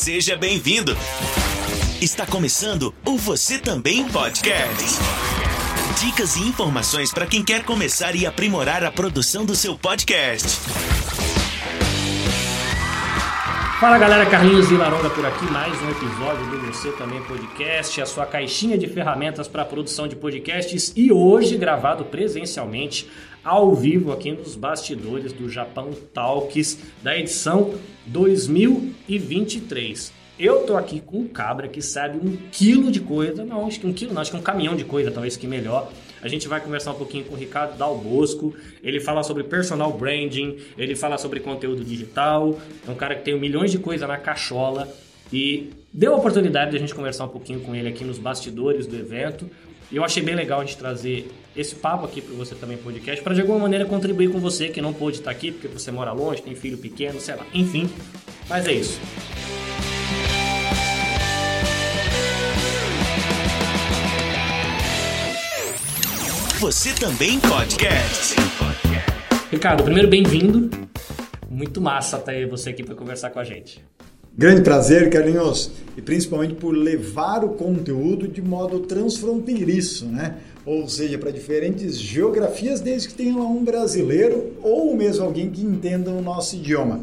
Seja bem-vindo. Está começando o Você Também Podcast. Dicas e informações para quem quer começar e aprimorar a produção do seu podcast. Fala galera, Carlinhos Vilaronga por aqui, mais um episódio do Você Também Podcast, a sua caixinha de ferramentas para a produção de podcasts e hoje gravado presencialmente ao vivo aqui nos bastidores do Japão Talks da edição 2023. Eu tô aqui com um cabra que sabe um quilo de coisa, não, acho que um quilo não, acho que um caminhão de coisa, talvez que melhor. A gente vai conversar um pouquinho com o Ricardo Dal Bosco. Ele fala sobre personal branding, ele fala sobre conteúdo digital. É um cara que tem milhões de coisa na cachola e deu a oportunidade de a gente conversar um pouquinho com ele aqui nos bastidores do evento. E eu achei bem legal a gente trazer esse papo aqui para você também podcast, para de alguma maneira contribuir com você que não pôde estar aqui porque você mora longe, tem filho pequeno, sei lá. Enfim, mas é isso. Você também podcast. Ricardo, primeiro bem-vindo. Muito massa ter você aqui para conversar com a gente. Grande prazer, Carlinhos, e principalmente por levar o conteúdo de modo transfronteiriço, né? Ou seja, para diferentes geografias, desde que tenha um brasileiro ou mesmo alguém que entenda o nosso idioma.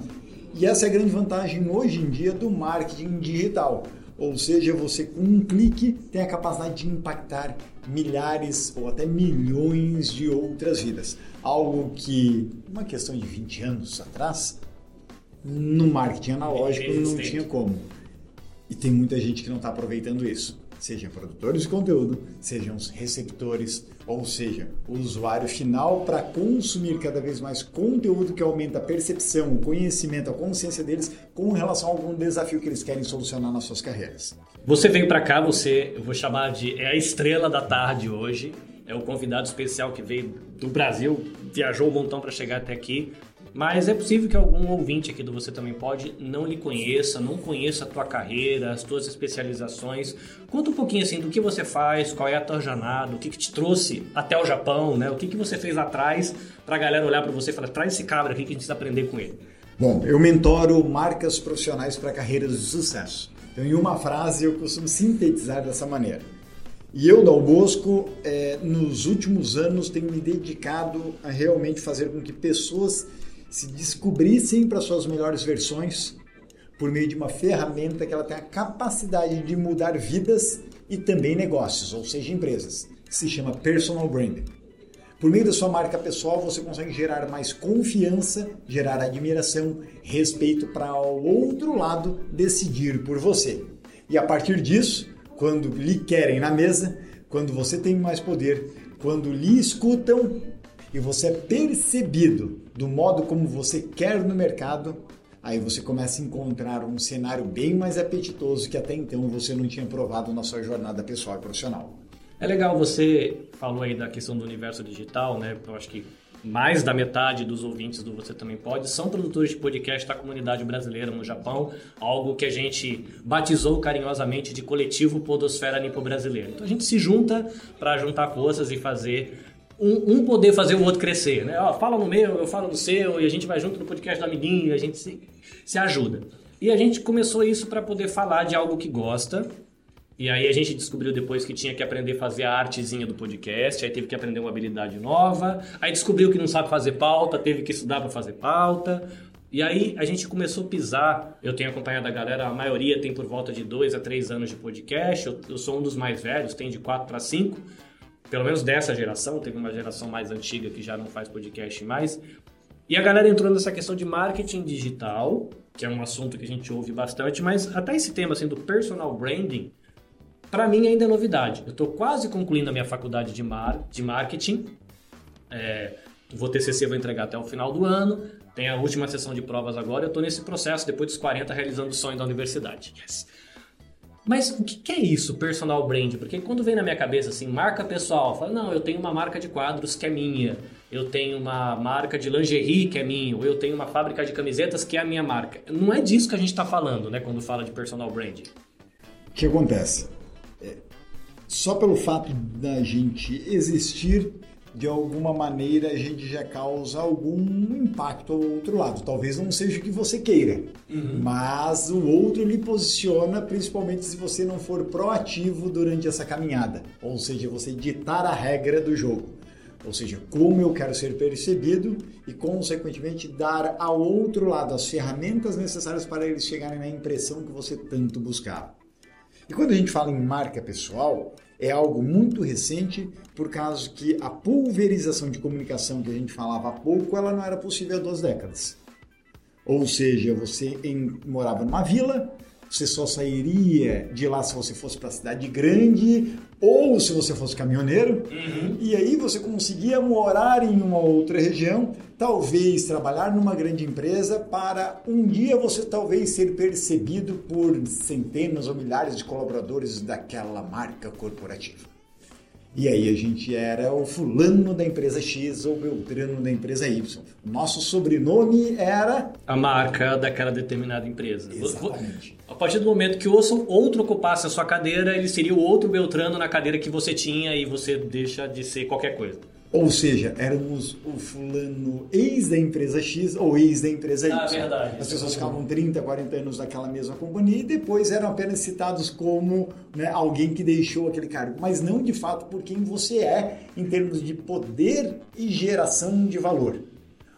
E essa é a grande vantagem hoje em dia do marketing digital. Ou seja, você com um clique tem a capacidade de impactar milhares ou até milhões de outras vidas. Algo que, uma questão de 20 anos atrás, no marketing analógico não tinha como. E tem muita gente que não está aproveitando isso. Sejam produtores de conteúdo, sejam os receptores, ou seja, o usuário final para consumir cada vez mais conteúdo que aumenta a percepção, o conhecimento, a consciência deles com relação a algum desafio que eles querem solucionar nas suas carreiras. Você veio para cá, você, eu vou chamar de é a estrela da tarde hoje. É o convidado especial que veio do Brasil, viajou um montão para chegar até aqui. Mas é possível que algum ouvinte aqui do Você Também Pode não lhe conheça, não conheça a tua carreira, as tuas especializações. Conta um pouquinho assim do que você faz, qual é a tua jornada, o que, que te trouxe até o Japão, né? O que, que você fez lá atrás para a galera olhar para você e falar, traz esse cabra aqui que a gente precisa aprender com ele. Bom, eu mentoro marcas profissionais para carreiras de sucesso. Então, em uma frase, eu costumo sintetizar dessa maneira. E eu, Dal Bosco, é, nos últimos anos tenho me dedicado a realmente fazer com que pessoas se descobrissem para suas melhores versões por meio de uma ferramenta que ela tem a capacidade de mudar vidas e também negócios, ou seja, empresas, se chama Personal Branding. Por meio da sua marca pessoal, você consegue gerar mais confiança, gerar admiração, respeito para o outro lado decidir por você. E a partir disso, quando lhe querem na mesa, quando você tem mais poder, quando lhe escutam, e você é percebido do modo como você quer no mercado, aí você começa a encontrar um cenário bem mais apetitoso que até então você não tinha provado na sua jornada pessoal e profissional. É legal, você falou aí da questão do universo digital, né? Eu acho que mais da metade dos ouvintes do Você Também Pode são produtores de podcast da comunidade brasileira no Japão, algo que a gente batizou carinhosamente de coletivo Podosfera Nipo Brasileiro. Então a gente se junta para juntar forças e fazer um, um, poder fazer o outro crescer, né? Ó, fala no meu, eu falo no seu, e a gente vai junto no podcast do amiguinho, a gente se, se ajuda. E a gente começou isso para poder falar de algo que gosta. E aí a gente descobriu depois que tinha que aprender a fazer a artezinha do podcast, aí teve que aprender uma habilidade nova, aí descobriu que não sabe fazer pauta, teve que estudar para fazer pauta. E aí a gente começou a pisar. Eu tenho acompanhado a galera, a maioria tem por volta de dois a três anos de podcast. Eu, eu sou um dos mais velhos, tem de quatro para cinco pelo menos dessa geração, teve uma geração mais antiga que já não faz podcast mais. E a galera entrou nessa questão de marketing digital, que é um assunto que a gente ouve bastante, mas até esse tema assim, do personal branding, para mim ainda é novidade. Eu estou quase concluindo a minha faculdade de, mar, de marketing. É, vou TCC, vou entregar até o final do ano. Tem a última sessão de provas agora. Eu estou nesse processo, depois dos 40, realizando o sonho da universidade. Yes. Mas o que é isso, personal brand? Porque quando vem na minha cabeça assim, marca pessoal, fala, não, eu tenho uma marca de quadros que é minha, eu tenho uma marca de lingerie que é minha, ou eu tenho uma fábrica de camisetas que é a minha marca. Não é disso que a gente está falando, né, quando fala de personal brand. O que acontece? É, só pelo fato da gente existir, de alguma maneira a gente já causa algum impacto ao outro lado. Talvez não seja o que você queira, uhum. mas o outro lhe posiciona, principalmente se você não for proativo durante essa caminhada, ou seja, você ditar a regra do jogo. Ou seja, como eu quero ser percebido e, consequentemente, dar ao outro lado as ferramentas necessárias para eles chegarem na impressão que você tanto buscava. E quando a gente fala em marca pessoal, é algo muito recente, por causa que a pulverização de comunicação que a gente falava há pouco, ela não era possível há duas décadas. Ou seja, você em, morava numa vila, você só sairia de lá se você fosse para a cidade grande ou se você fosse caminhoneiro. Uhum. E aí você conseguia morar em uma outra região, talvez trabalhar numa grande empresa para um dia você talvez ser percebido por centenas ou milhares de colaboradores daquela marca corporativa. E aí a gente era o fulano da empresa X ou Beltrano da empresa Y. Nosso sobrenome era a marca daquela determinada empresa. Exatamente. A partir do momento que outro ocupasse a sua cadeira, ele seria o outro Beltrano na cadeira que você tinha e você deixa de ser qualquer coisa. Ou seja, éramos o fulano ex da empresa X ou ex da empresa Y. Ah, verdade. As pessoas ficavam 30, 40 anos naquela mesma companhia e depois eram apenas citados como né, alguém que deixou aquele cargo, mas não de fato por quem você é em termos de poder e geração de valor.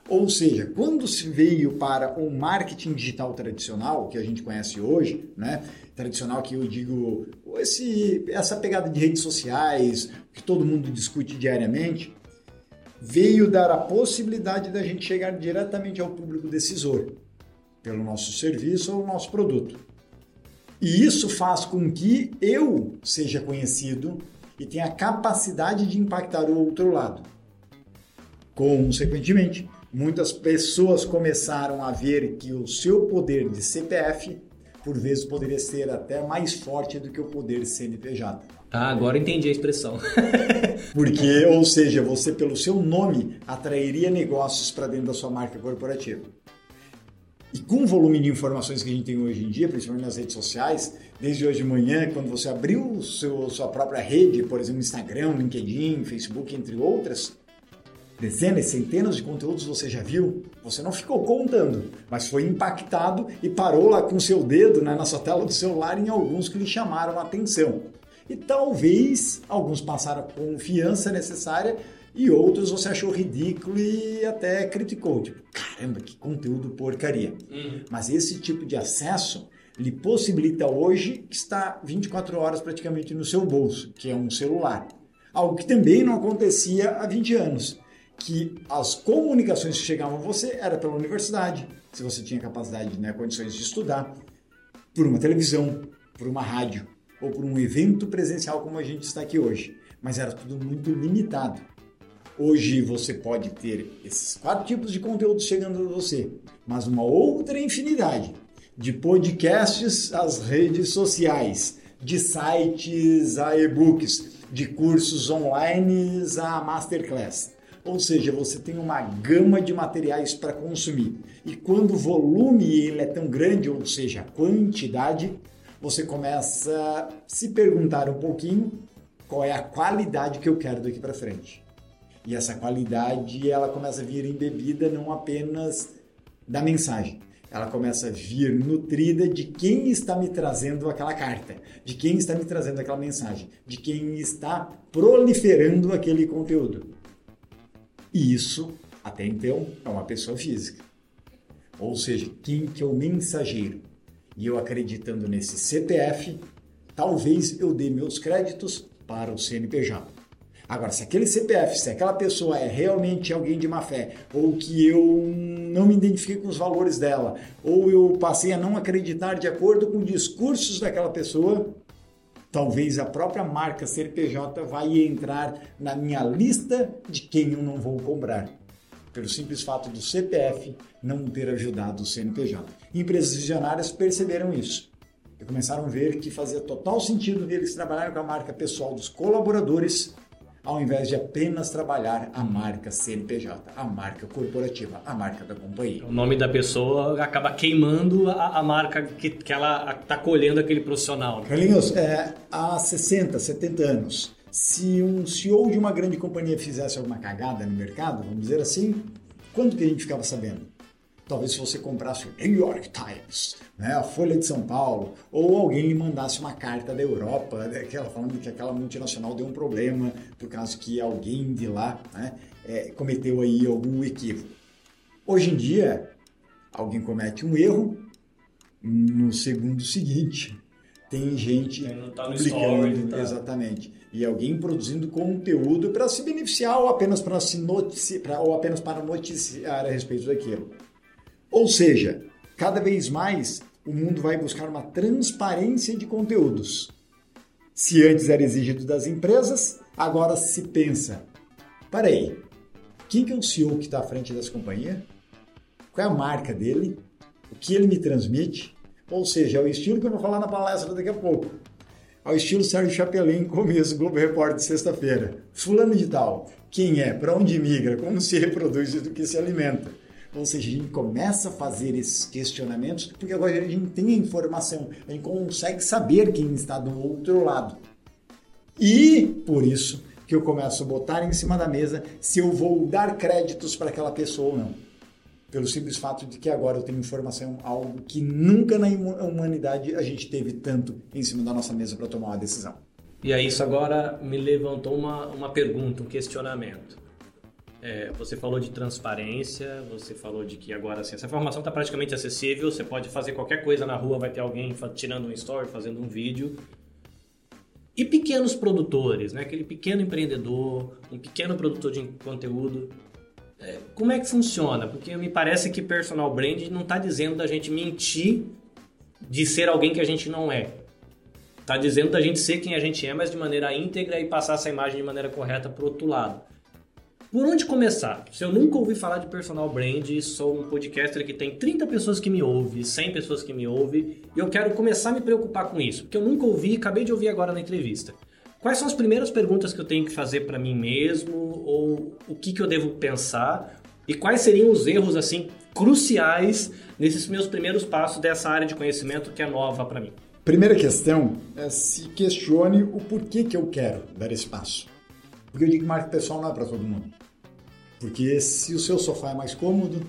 Ou seja, quando se veio para o marketing digital tradicional, que a gente conhece hoje, né? tradicional que eu digo, esse, essa pegada de redes sociais, que todo mundo discute diariamente, veio dar a possibilidade da gente chegar diretamente ao público decisor, pelo nosso serviço ou nosso produto. E isso faz com que eu seja conhecido e tenha a capacidade de impactar o outro lado. Consequentemente, muitas pessoas começaram a ver que o seu poder de CPF, por vezes, poderia ser até mais forte do que o poder de CNPJ. Ah, agora entendi a expressão. Porque, ou seja, você pelo seu nome atrairia negócios para dentro da sua marca corporativa. E com o volume de informações que a gente tem hoje em dia, principalmente nas redes sociais, desde hoje de manhã, quando você abriu seu, sua própria rede, por exemplo, Instagram, LinkedIn, Facebook, entre outras, dezenas, centenas de conteúdos você já viu, você não ficou contando, mas foi impactado e parou lá com seu dedo né, na sua tela do celular em alguns que lhe chamaram a atenção e talvez alguns passaram a confiança necessária e outros você achou ridículo e até criticou. Tipo, caramba, que conteúdo porcaria. Uhum. Mas esse tipo de acesso lhe possibilita hoje que está 24 horas praticamente no seu bolso, que é um celular. Algo que também não acontecia há 20 anos, que as comunicações que chegavam a você era pela universidade, se você tinha capacidade, né, condições de estudar, por uma televisão, por uma rádio ou por um evento presencial como a gente está aqui hoje. Mas era tudo muito limitado. Hoje você pode ter esses quatro tipos de conteúdo chegando a você, mas uma outra infinidade de podcasts às redes sociais, de sites a e-books, de cursos online a masterclass. Ou seja, você tem uma gama de materiais para consumir. E quando o volume ele é tão grande, ou seja, a quantidade, você começa a se perguntar um pouquinho qual é a qualidade que eu quero daqui para frente. E essa qualidade, ela começa a vir embebida não apenas da mensagem, ela começa a vir nutrida de quem está me trazendo aquela carta, de quem está me trazendo aquela mensagem, de quem está proliferando aquele conteúdo. E isso, até então, é uma pessoa física. Ou seja, quem que é o mensageiro? E eu acreditando nesse CPF, talvez eu dê meus créditos para o CNPJ. Agora, se aquele CPF, se aquela pessoa é realmente alguém de má fé, ou que eu não me identifiquei com os valores dela, ou eu passei a não acreditar de acordo com discursos daquela pessoa, talvez a própria marca CNPJ vai entrar na minha lista de quem eu não vou comprar pelo simples fato do CPF não ter ajudado o CNPJ. Empresas visionárias perceberam isso e começaram a ver que fazia total sentido eles trabalharem com a marca pessoal dos colaboradores ao invés de apenas trabalhar a marca CNPJ, a marca corporativa, a marca da companhia. O nome da pessoa acaba queimando a, a marca que, que ela está colhendo aquele profissional. Carlinhos, é, há 60, 70 anos, Se um CEO de uma grande companhia fizesse alguma cagada no mercado, vamos dizer assim, quando que a gente ficava sabendo? Talvez se você comprasse o New York Times, né, a Folha de São Paulo, ou alguém lhe mandasse uma carta da Europa, né, aquela, falando que aquela multinacional deu um problema por causa que alguém de lá né, é, cometeu aí algum equívoco. Hoje em dia, alguém comete um erro, no segundo seguinte, tem gente tá publicando, story, tá... exatamente, e alguém produzindo conteúdo para se beneficiar ou apenas para se noticiar, ou apenas para noticiar a respeito daquilo. Ou seja, cada vez mais o mundo vai buscar uma transparência de conteúdos. Se antes era exigido das empresas, agora se pensa: peraí, quem que é o CEO que está à frente dessa companhia? Qual é a marca dele? O que ele me transmite? Ou seja, é o estilo que eu vou falar na palestra daqui a pouco. Ao estilo Sérgio Chapelin, começo Globo Repórter sexta-feira. Fulano de tal, quem é, para onde migra, como se reproduz e do que se alimenta. Ou seja, a gente começa a fazer esses questionamentos porque agora a gente tem a informação, a gente consegue saber quem está do outro lado. E por isso que eu começo a botar em cima da mesa se eu vou dar créditos para aquela pessoa ou não. Pelo simples fato de que agora eu tenho informação, algo que nunca na humanidade a gente teve tanto em cima da nossa mesa para tomar uma decisão. E aí isso agora me levantou uma, uma pergunta, um questionamento. É, você falou de transparência, você falou de que agora assim, essa informação está praticamente acessível, você pode fazer qualquer coisa na rua, vai ter alguém tirando um story, fazendo um vídeo. E pequenos produtores, né? aquele pequeno empreendedor, um pequeno produtor de conteúdo, como é que funciona? Porque me parece que personal brand não está dizendo da gente mentir de ser alguém que a gente não é. Está dizendo da gente ser quem a gente é, mas de maneira íntegra e passar essa imagem de maneira correta para o outro lado. Por onde começar? Se eu nunca ouvi falar de personal brand, sou um podcaster que tem 30 pessoas que me ouvem, 100 pessoas que me ouvem, e eu quero começar a me preocupar com isso, porque eu nunca ouvi, acabei de ouvir agora na entrevista. Quais são as primeiras perguntas que eu tenho que fazer para mim mesmo, ou o que, que eu devo pensar, e quais seriam os erros assim cruciais nesses meus primeiros passos dessa área de conhecimento que é nova para mim? Primeira questão é se questione o porquê que eu quero dar esse passo. Porque eu digo que marca pessoal não é para todo mundo. Porque se o seu sofá é mais cômodo,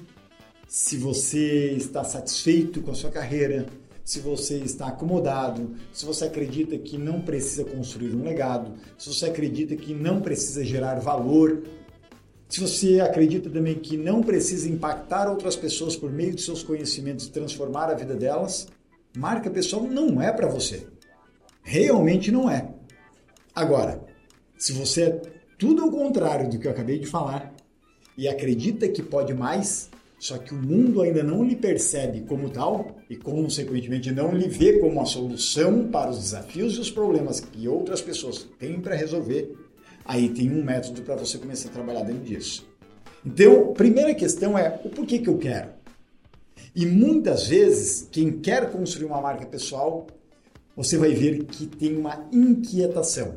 se você está satisfeito com a sua carreira, se você está acomodado, se você acredita que não precisa construir um legado, se você acredita que não precisa gerar valor, se você acredita também que não precisa impactar outras pessoas por meio de seus conhecimentos e transformar a vida delas, marca pessoal não é para você. Realmente não é. Agora, se você é tudo ao contrário do que eu acabei de falar, e acredita que pode mais, só que o mundo ainda não lhe percebe como tal e, consequentemente, não lhe vê como a solução para os desafios e os problemas que outras pessoas têm para resolver, aí tem um método para você começar a trabalhar dentro disso. Então, primeira questão é o porquê que eu quero. E muitas vezes, quem quer construir uma marca pessoal, você vai ver que tem uma inquietação,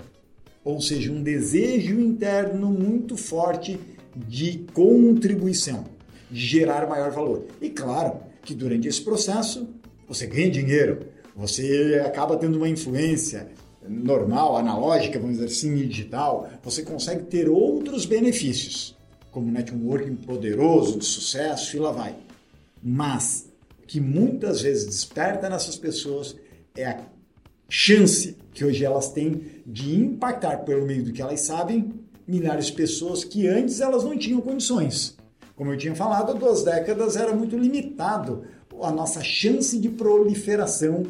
ou seja, um desejo interno muito forte de contribuição, gerar maior valor. E claro que durante esse processo você ganha dinheiro, você acaba tendo uma influência normal, analógica, vamos dizer assim, digital, você consegue ter outros benefícios, como networking poderoso, de sucesso e lá vai. Mas que muitas vezes desperta nessas pessoas é a chance que hoje elas têm de impactar pelo meio do que elas sabem milhares de pessoas que antes elas não tinham condições. Como eu tinha falado, duas décadas era muito limitado a nossa chance de proliferação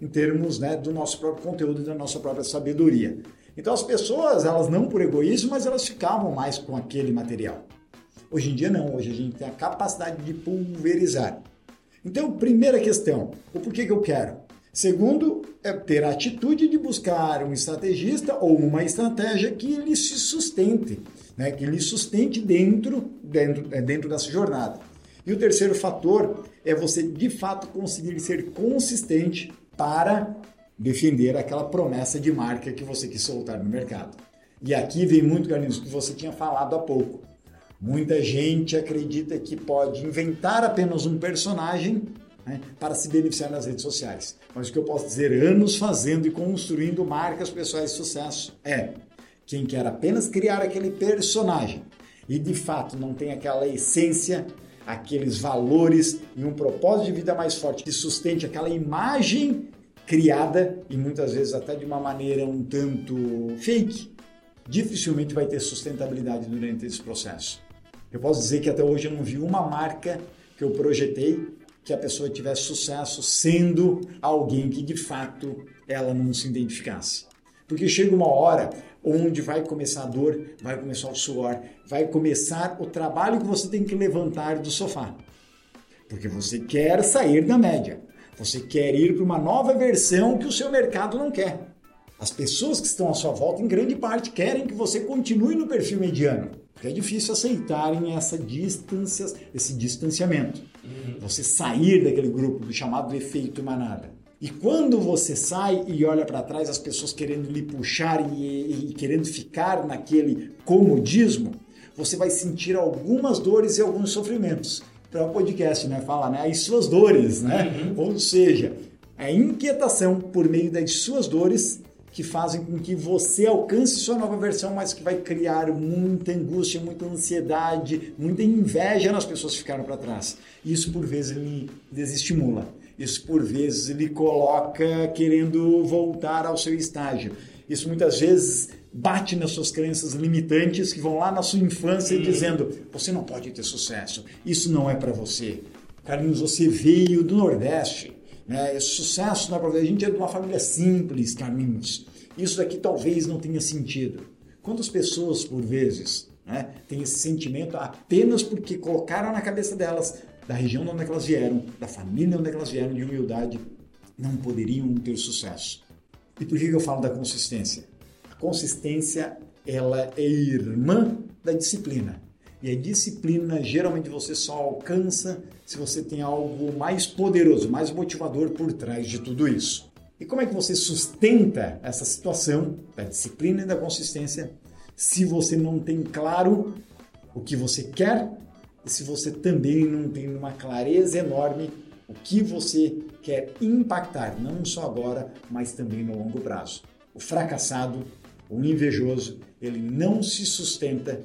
em termos né, do nosso próprio conteúdo e da nossa própria sabedoria. Então as pessoas, elas não por egoísmo, mas elas ficavam mais com aquele material. Hoje em dia não, hoje a gente tem a capacidade de pulverizar. Então, primeira questão, o porquê que eu quero? Segundo, é ter a atitude de buscar um estrategista ou uma estratégia que lhe se sustente, né? que lhe sustente dentro, dentro, é, dentro dessa jornada. E o terceiro fator é você de fato conseguir ser consistente para defender aquela promessa de marca que você quis soltar no mercado. E aqui vem muito, Carlinhos, que você tinha falado há pouco. Muita gente acredita que pode inventar apenas um personagem né, para se beneficiar nas redes sociais. Mas o que eu posso dizer, anos fazendo e construindo marcas pessoais de sucesso, é Quem quer apenas criar aquele personagem e de fato não tem aquela essência, aqueles valores e um propósito de vida mais forte que sustente aquela imagem criada e muitas vezes até de uma maneira um tanto fake, dificilmente vai ter sustentabilidade durante esse processo. Eu posso dizer que até hoje eu não vi uma marca que eu projetei que a pessoa tivesse sucesso sendo alguém que de fato ela não se identificasse. Porque chega uma hora onde vai começar a dor, vai começar o suor, vai começar o trabalho que você tem que levantar do sofá. Porque você quer sair da média. Você quer ir para uma nova versão que o seu mercado não quer. As pessoas que estão à sua volta, em grande parte, querem que você continue no perfil mediano. Porque é difícil aceitarem essa distância, esse distanciamento. Uhum. Você sair daquele grupo do chamado efeito manada. E quando você sai e olha para trás, as pessoas querendo lhe puxar e, e, querendo ficar naquele comodismo, você vai sentir algumas dores e alguns sofrimentos para o podcast, né? Fala, né? As suas dores, né? Uhum. Ou seja, a inquietação por meio das suas dores que fazem com que você alcance sua nova versão, mas que vai criar muita angústia, muita ansiedade, muita inveja nas pessoas que ficaram para trás. Isso por vezes lhe desestimula. Isso por vezes lhe coloca querendo voltar ao seu estágio. Isso muitas vezes bate nas suas crenças limitantes que vão lá na sua infância uhum. dizendo: você não pode ter sucesso, isso não é para você. Carlinhos, você veio do Nordeste, né? Esse sucesso para você. A gente é de uma família simples, Carlinhos. Isso daqui talvez não tenha sentido. Quantas pessoas, por vezes, né, têm esse sentimento apenas porque colocaram na cabeça delas, da região de onde elas vieram, da família onde elas vieram, de humildade, não poderiam ter sucesso. E por que eu falo da consistência? consistência ela é irmã da disciplina. E a disciplina geralmente você só alcança se você tem algo mais poderoso, mais motivador por trás de tudo isso. E como é que você sustenta essa situação da disciplina e da consistência se você não tem claro o que você quer e se você também não tem uma clareza enorme o que você quer impactar, não só agora, mas também no longo prazo. O fracassado o invejoso, ele não se sustenta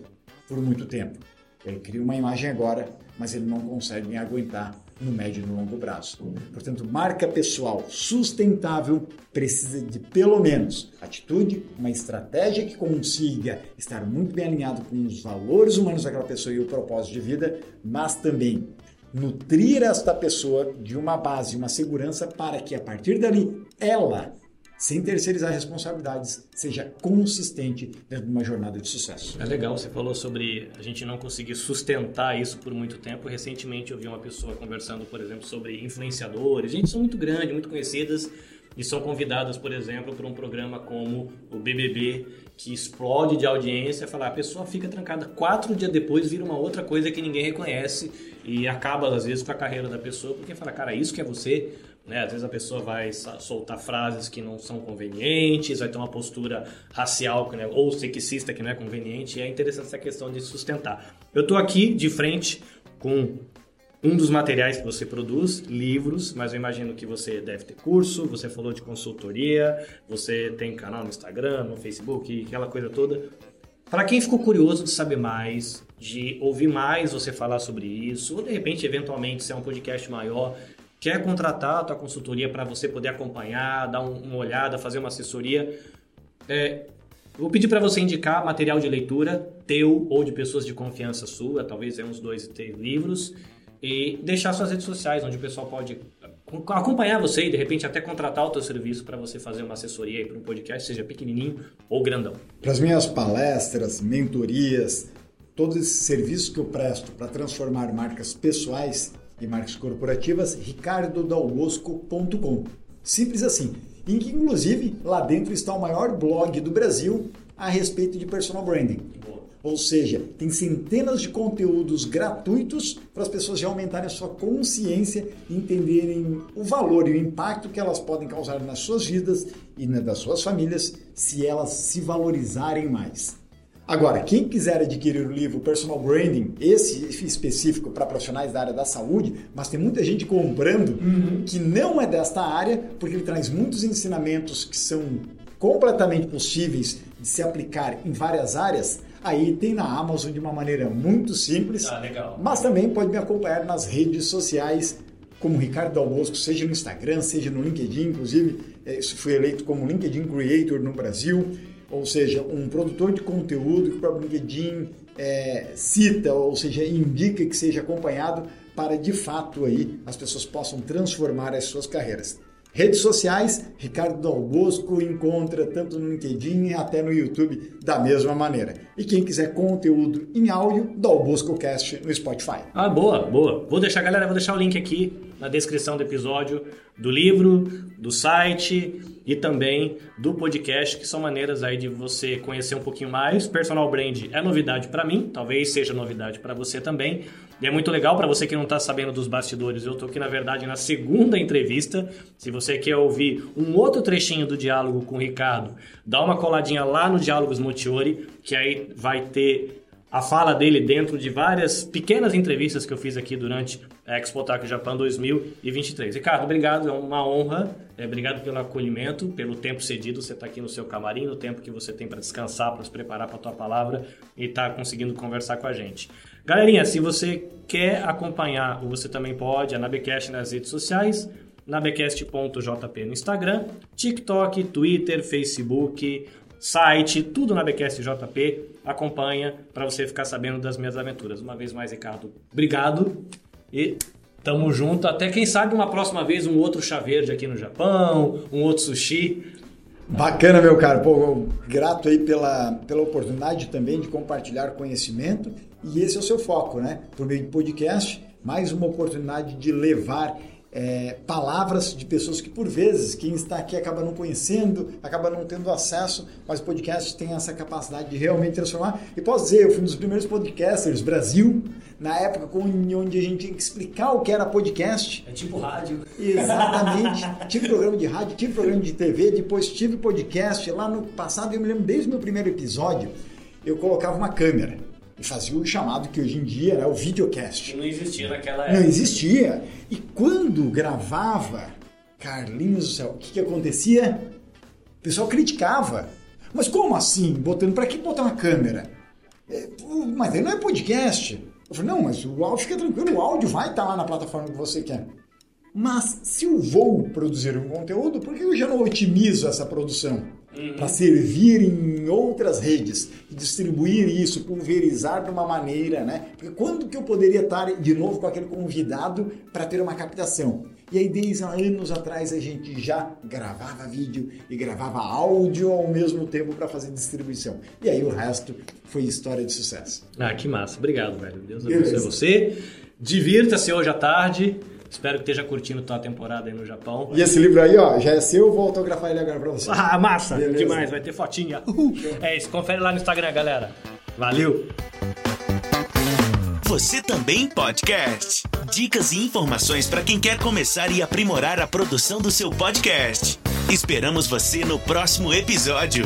por muito tempo. Ele cria uma imagem agora, mas ele não consegue aguentar no médio e no longo prazo. Portanto, marca pessoal sustentável precisa de pelo menos atitude, uma estratégia que consiga estar muito bem alinhado com os valores humanos daquela pessoa e o propósito de vida, mas também nutrir esta pessoa de uma base, uma segurança para que a partir dali ela sem terceirizar responsabilidades, seja consistente dentro de uma jornada de sucesso. É legal, você falou sobre a gente não conseguir sustentar isso por muito tempo. Recentemente eu vi uma pessoa conversando, por exemplo, sobre influenciadores. Gente, são muito grandes, muito conhecidas e são convidadas, por exemplo, para um programa como o BBB, que explode de audiência, falar a pessoa fica trancada quatro dias depois, vira uma outra coisa que ninguém reconhece e acaba às vezes com a carreira da pessoa, porque fala, cara, isso que é você, né? Às vezes a pessoa vai soltar frases que não são convenientes, vai ter uma postura racial né? ou sexista que não é conveniente, e é interessante essa questão de sustentar. Eu estou aqui de frente com um dos materiais que você produz, livros, mas eu imagino que você deve ter curso, você falou de consultoria, você tem canal no Instagram, no Facebook, aquela coisa toda. Para quem ficou curioso de saber mais, de ouvir mais você falar sobre isso, ou de repente, eventualmente, se é um podcast maior, quer contratar a tua consultoria para você poder acompanhar, dar uma olhada, fazer uma assessoria, é, vou pedir para você indicar material de leitura teu ou de pessoas de confiança sua, talvez é uns dois três livros, e deixar suas redes sociais, onde o pessoal pode acompanhar você e de repente até contratar o teu serviço para você fazer uma assessoria para um podcast, seja pequenininho ou grandão. Para as minhas palestras, mentorias, todos esses serviços que eu presto para transformar marcas pessoais e marcas corporativas, ricardodalbosco.com. Simples assim. Em que, inclusive, lá dentro está o maior blog do Brasil a respeito de personal branding. Ou seja, tem centenas de conteúdos gratuitos para as pessoas já aumentarem a sua consciência e entenderem o valor e o impacto que elas podem causar nas suas vidas e na das suas famílias se elas se valorizarem mais. Agora, quem quiser adquirir o livro Personal Branding, esse específico para profissionais da área da saúde, mas tem muita gente comprando uhum. que não é desta área, porque ele traz muitos ensinamentos que são completamente possíveis de se aplicar em várias áreas, aí tem na Amazon de uma maneira muito simples. Ah, legal. Mas também pode me acompanhar nas redes sociais, como Ricardo Dalbosco, seja no Instagram, seja no LinkedIn, inclusive eh, fui eleito como LinkedIn Creator no Brasil, ou seja, um produtor de conteúdo que o próprio LinkedIn é, cita, ou seja, indica que seja acompanhado para de fato aí as pessoas possam transformar as suas carreiras. Redes sociais, Ricardo Dal Bosco encontra tanto no LinkedIn até no YouTube da mesma maneira. E quem quiser conteúdo em áudio, Dal Bosco Cast no Spotify. Ah, boa, boa. Vou deixar, galera, vou deixar o link aqui na descrição do episódio do livro, do site e também do podcast, que são maneiras aí de você conhecer um pouquinho mais. Personal Brand é novidade para mim, talvez seja novidade para você também. E é muito legal para você que não está sabendo dos bastidores. Eu estou aqui, na verdade, na segunda entrevista. Se você quer ouvir um outro trechinho do diálogo com o Ricardo, dá uma coladinha lá no Diálogos Motiori, que aí vai ter a fala dele dentro de várias pequenas entrevistas que eu fiz aqui durante a Expo Tokyo Japan 2023. Ricardo, obrigado, é uma honra. É, obrigado pelo acolhimento, pelo tempo cedido. Você está aqui no seu camarim, no tempo que você tem para descansar, para se preparar para a tua palavra e está conseguindo conversar com a gente. Galerinha, se você quer acompanhar, você também pode, a Nabecast nas redes sociais, nabecast.jp no Instagram, TikTok, Twitter, Facebook, site, tudo na BQS JP. Acompanha para você ficar sabendo das minhas aventuras. Uma vez mais, Ricardo, obrigado e tamo junto. Até quem sabe uma próxima vez um outro chá verde aqui no Japão, um outro sushi. Bacana, meu caro. Pô, grato aí pela, pela oportunidade também de compartilhar conhecimento. E esse é o seu foco, né? Por meio de podcast, mais uma oportunidade de levar é, palavras de pessoas que, por vezes, quem está aqui acaba não conhecendo, acaba não tendo acesso, mas o podcast tem essa capacidade de realmente transformar. E posso dizer, eu fui um dos primeiros podcasters Brasil, na época onde a gente tinha que explicar o que era podcast. É tipo rádio. Exatamente. tive programa de rádio, tive programa de TV, depois tive podcast. Lá no passado, eu me lembro desde o meu primeiro episódio, eu colocava uma câmera e fazia o chamado que hoje em dia é o videocast. Não existia naquela época. Não existia. E quando gravava, Carlinhos do céu, o que, que acontecia? O pessoal criticava. Mas como assim? Botando para que botar uma câmera? É, mas aí não é podcast. Eu falei, não, mas o áudio fica tranquilo, o áudio vai estar tá lá na plataforma que você quer. Mas se eu vou produzir um conteúdo, por que eu já não otimizo essa produção? Uhum. Para servir em outras redes, distribuir isso, pulverizar de uma maneira, né? Porque quando que eu poderia estar de novo com aquele convidado para ter uma captação? E aí, desde anos atrás, a gente já gravava vídeo e gravava áudio ao mesmo tempo para fazer distribuição. E aí o resto foi história de sucesso. Ah, que massa. Obrigado, velho. Deus abençoe você. Divirta-se hoje à tarde. Espero que esteja curtindo tua temporada aí no Japão. E esse livro aí, ó, já é seu, vou autografar ele agora pra você. Ah, massa! Beleza. Demais, vai ter fotinha. Uhul. É isso, confere lá no Instagram, galera. Valeu! Você também podcast. Dicas e informações para quem quer começar e aprimorar a produção do seu podcast. Esperamos você no próximo episódio.